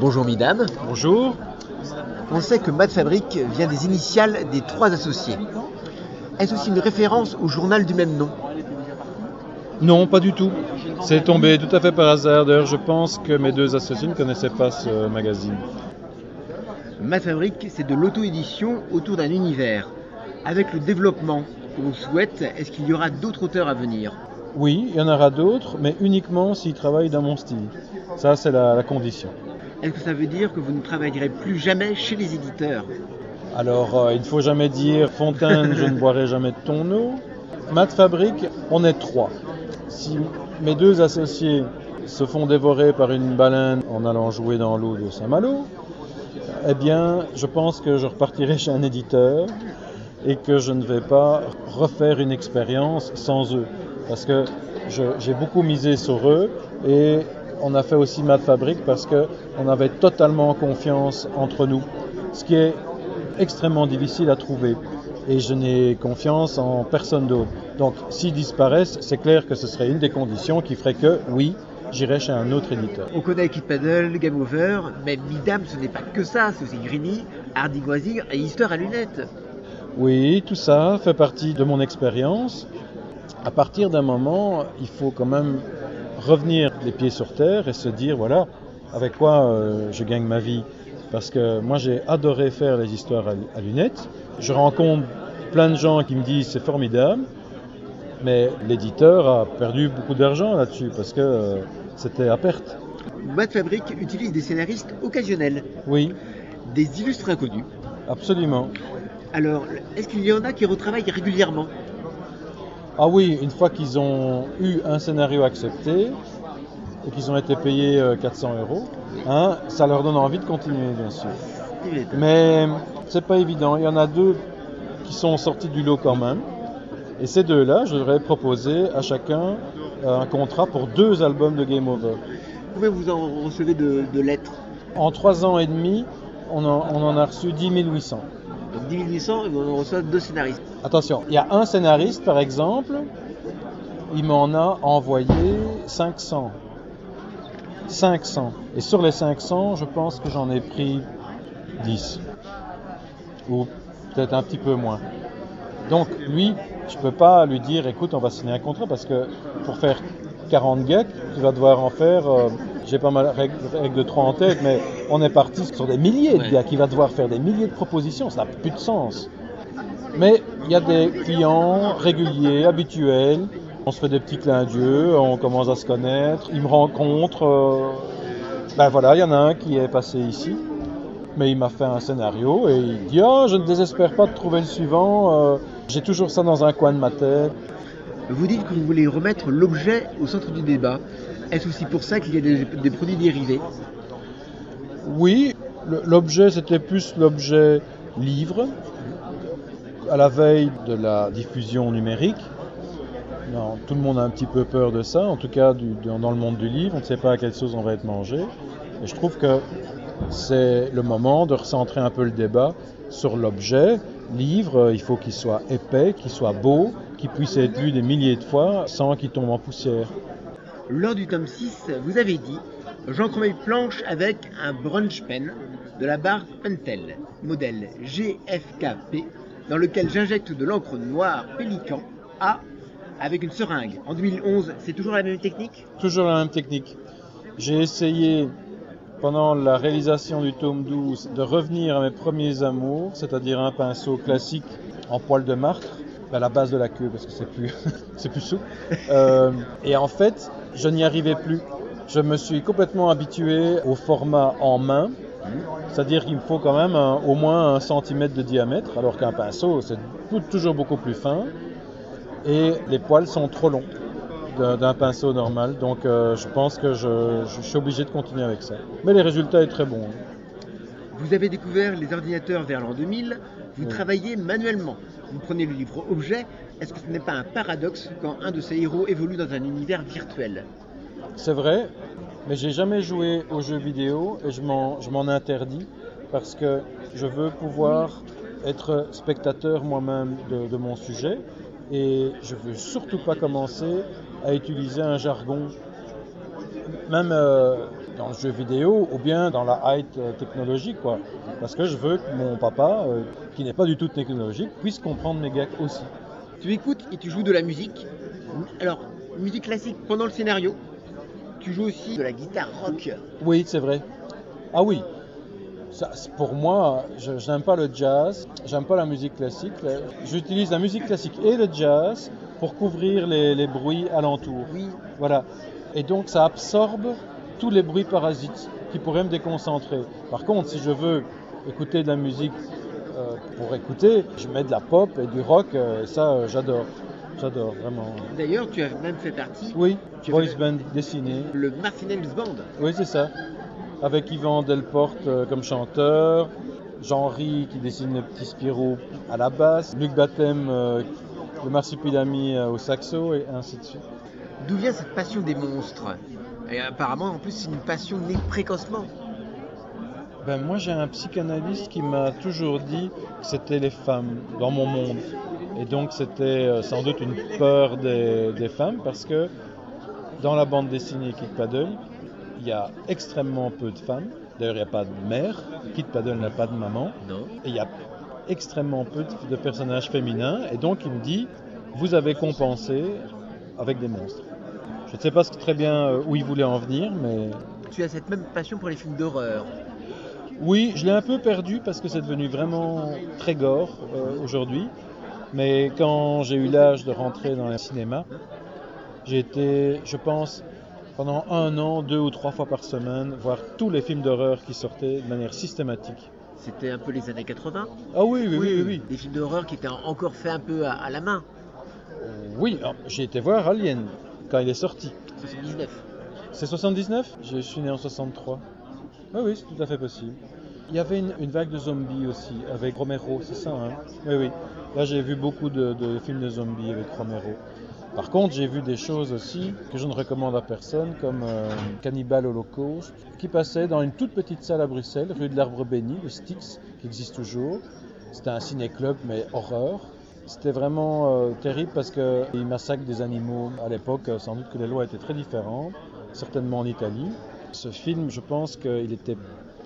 Bonjour mesdames. Bonjour. On sait que Mad Fabric vient des initiales des trois associés. Est-ce aussi une référence au journal du même nom? Non, pas du tout. C'est tombé tout à fait par hasard. D'ailleurs, je pense que mes deux associés ne connaissaient pas ce magazine. Mad Fabric, c'est de l'auto-édition autour d'un univers. Avec le développement que l'on souhaite, est-ce qu'il y aura d'autres auteurs à venir? Oui, il y en aura d'autres, mais uniquement s'ils travaillent dans mon style. Ça, c'est la, la condition. Est-ce que ça veut dire que vous ne travaillerez plus jamais chez les éditeurs Alors, euh, il ne faut jamais dire Fontaine, je ne boirai jamais de ton eau. Mat Fabrique, on est trois. Si mes deux associés se font dévorer par une baleine en allant jouer dans l'eau de Saint-Malo, eh bien, je pense que je repartirai chez un éditeur et que je ne vais pas refaire une expérience sans eux. Parce que j'ai beaucoup misé sur eux et on a fait aussi Mad Fabric parce qu'on avait totalement confiance entre nous, ce qui est extrêmement difficile à trouver. Et je n'ai confiance en personne d'autre. Donc, s'ils disparaissent, c'est clair que ce serait une des conditions qui ferait que, oui, j'irai chez un autre éditeur. On connaît Kid Paddle, Game Over, mais Midam, ce n'est pas que ça, c'est aussi Greeny, Hardy Goisir et Easter à lunettes. Oui, tout ça fait partie de mon expérience. À partir d'un moment, il faut quand même revenir les pieds sur terre et se dire voilà, avec quoi euh, je gagne ma vie. Parce que moi j'ai adoré faire les histoires à, lunettes. Je rencontre plein de gens qui me disent c'est formidable, mais l'éditeur a perdu beaucoup d'argent là-dessus parce que euh, c'était à perte. Mad Fabric utilise des scénaristes occasionnels. Oui. Des illustres inconnus. Absolument. Alors, est-ce qu'il y en a qui retravaillent régulièrement? Ah oui, une fois qu'ils ont eu un scénario accepté et qu'ils ont été payés 400 euh, euros, hein, ça leur donne envie de continuer, bien sûr. Mais c'est pas évident. Il y en a deux qui sont sortis du lot quand même. Et ces deux-là, je leur ai proposé à chacun euh, un contrat pour deux albums de Game Over. Combien vous en recevez de, lettres En trois ans et demi, on en, on en a reçu 10 800. Donc 10 800 et on reçoit deux scénaristes. Attention, il y a un scénariste par exemple, il m'en a envoyé 500. 500. Et sur les 500, je pense que j'en ai pris 10. Ou peut-être un petit peu moins. Donc lui, je peux pas lui dire écoute, on va signer un contrat parce que pour faire 40 geeks, tu vas devoir en faire euh, j'ai pas mal règles de 3 en tête, mais on est parti sur des milliers de gars qui va devoir faire des milliers de propositions, ça n'a plus de sens. Mais il y a des clients réguliers, habituels. On se fait des petits clins d'yeux, on commence à se connaître. Ils me rencontrent. Euh, ben voilà, il y en a un qui est passé ici, mais il m'a fait un scénario et il dit oh, je ne désespère pas de trouver le suivant. Euh, j'ai toujours ça dans un coin de ma tête. Vous dites que vous voulez remettre l'objet au centre du débat. Est-ce aussi pour ça qu'il y a des, produits dérivés? Oui, l'objet c'était plus l'objet livre, à la veille de la diffusion numérique. Tout le monde a un petit peu peur de ça, en tout cas dans le monde du livre, on ne sait pas à quelle sauce on va être mangé. Et je trouve que c'est le moment de recentrer un peu le débat sur l'objet. Livre, il faut qu'il soit épais, qu'il soit beau, qu'il puisse être lu des milliers de fois sans qu'il tombe en poussière. Lors du tome 6, vous avez dit J'encre mes planches avec un brunch pen de la barre Pentel, modèle GFKP, dans lequel j'injecte de l'encre noire Pélican A avec une seringue. En 2011, c'est toujours la même technique? Toujours la même technique. J'ai essayé pendant la réalisation du tome 12 de revenir à mes premiers amours, c'est-à-dire un pinceau classique en poil de martre à la base de la queue parce que c'est plus, plus souple. Euh, et en fait, je n'y arrivais plus. Je me suis complètement habitué au format en main, c'est-à-dire qu'il me faut quand même au moins un centimètre de diamètre, alors qu'un pinceau c'est toujours beaucoup plus fin et les poils sont trop longs d'un pinceau normal. Donc euh, je pense que je, je, suis obligé de continuer avec ça. Mais les résultats est très bon. Vous avez découvert les ordinateurs vers l'an 2000, vous travaillez manuellement. Vous prenez le livre objet, est-ce que ce n'est pas un paradoxe quand un de ces héros évolue dans un univers virtuel? C'est vrai, mais j'ai jamais joué aux jeux vidéo et je m'en interdis parce que je veux pouvoir être spectateur moi-même de, mon sujet et je veux surtout pas commencer à utiliser un jargon, même euh, dans le jeu vidéo ou bien dans la high technologique, quoi. Parce que je veux que mon papa, euh, qui n'est pas du tout technologique, puisse comprendre mes gags aussi. Tu écoutes et tu joues de la musique. Alors, musique classique pendant le scénario. Tu joues aussi de la guitare rock. Oui, c'est vrai. Ah oui. Ça, pour moi, je je n'aime pas le jazz, j'aime pas la musique classique. J'utilise la musique classique et le jazz pour couvrir les, les bruits alentours. Oui. Voilà. Et donc ça absorbe tous les bruits parasites qui pourraient me déconcentrer. Par contre, si je veux écouter de la musique euh, pour écouter, je mets de la pop et du rock, euh, et ça euh, j'adore. J'adore, vraiment. D'ailleurs, tu as même fait partie Oui, fais- band dessiné. le Martinez Band. Oui, c'est ça. Avec Yvan Delporte euh, comme chanteur, Jean-Ry qui dessine le petit Spirou à la basse, Luc Batem, euh, le Marsupilami euh, au saxo, et ainsi de suite. D'où vient cette passion des monstres? Et apparemment, en plus, c'est une passion née précocement. Ben, moi, j'ai un psychanalyste qui m'a toujours dit que c'était les femmes dans mon monde. Et donc, c'était sans doute une peur des, des femmes parce que dans la bande dessinée Kid Paddle, il y a extrêmement peu de femmes. D'ailleurs, il n'y a pas de mère. Kid Paddle n'a pas de maman. Non. Et il y a extrêmement peu de, personnages féminins. Et donc, il me dit Vous avez compensé avec des monstres. Je ne sais pas très bien euh, où il voulait en venir, mais Tu as cette même passion pour les films d'horreur. oui, je l'ai un peu perdu parce que c'est devenu vraiment très gore euh, aujourd'hui. Mais quand j'ai eu l'âge de rentrer dans le cinéma, j'ai été, je pense, pendant un an, deux ou trois fois par semaine, voir tous les films d'horreur qui sortaient de manière systématique. C'était un peu les années 80. Ah oui, oui, oui, oui. oui. Des films d'horreur qui étaient encore faits un peu à, à la main. Oui, alors, j'ai été voir Alien quand il est sorti. 79. C'est 79 Je suis né en 63. Oui, oui, c'est tout à fait possible. Il y avait une, une vague de zombies aussi, avec Romero, c'est ça, hein? Oui, oui. Là, j'ai vu beaucoup de, films de zombies avec Romero. Par contre, j'ai vu des choses aussi que je ne recommande à personne, comme euh, Cannibal Holocaust, qui passait dans une toute petite salle à Bruxelles, rue de l'Arbre Béni, le Styx, qui existe toujours. C'était un ciné-club, mais horreur. C'était vraiment euh, terrible parce qu'ils massacrent des animaux. À l'époque, euh, sans doute que les lois étaient très différentes, certainement en Italie. Ce film, je pense qu'il était,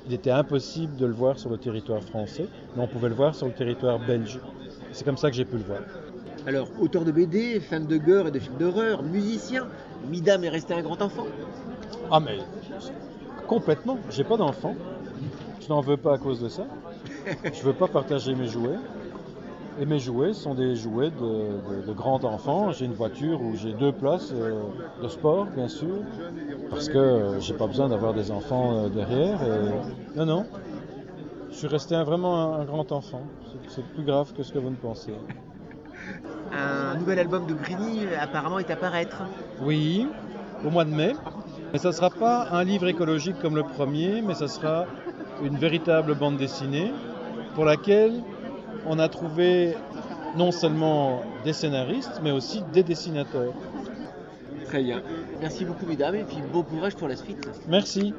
il était impossible de le voir sur le territoire français, mais on pouvait le voir sur le territoire belge. C'est comme ça que j'ai pu le voir. Alors, auteur de BD, fan de gore et de films d'horreur, musicien, Midam est resté un grand enfant. Ah mais complètement, j'ai pas d'enfant. Je n'en veux pas à cause de ça. Je veux pas partager mes jouets. Et mes jouets sont des jouets de, de, de grands enfants. J'ai une voiture où j'ai deux places euh, de sport, bien sûr, parce que euh, j'ai pas besoin d'avoir des enfants euh, derrière. Et... Non, non. Je suis resté un- vraiment un, un grand enfant. C'est- C'est plus grave que ce que vous ne pensez. Un nouvel album de Grigny apparemment est à paraître. Oui, au mois de mai. Mais ça ne sera pas un livre écologique comme le premier, mais ça sera une véritable bande dessinée pour laquelle on a trouvé non seulement des scénaristes, mais aussi des dessinateurs. Très bien. Merci beaucoup, mesdames, et puis bon courage pour la suite. Merci.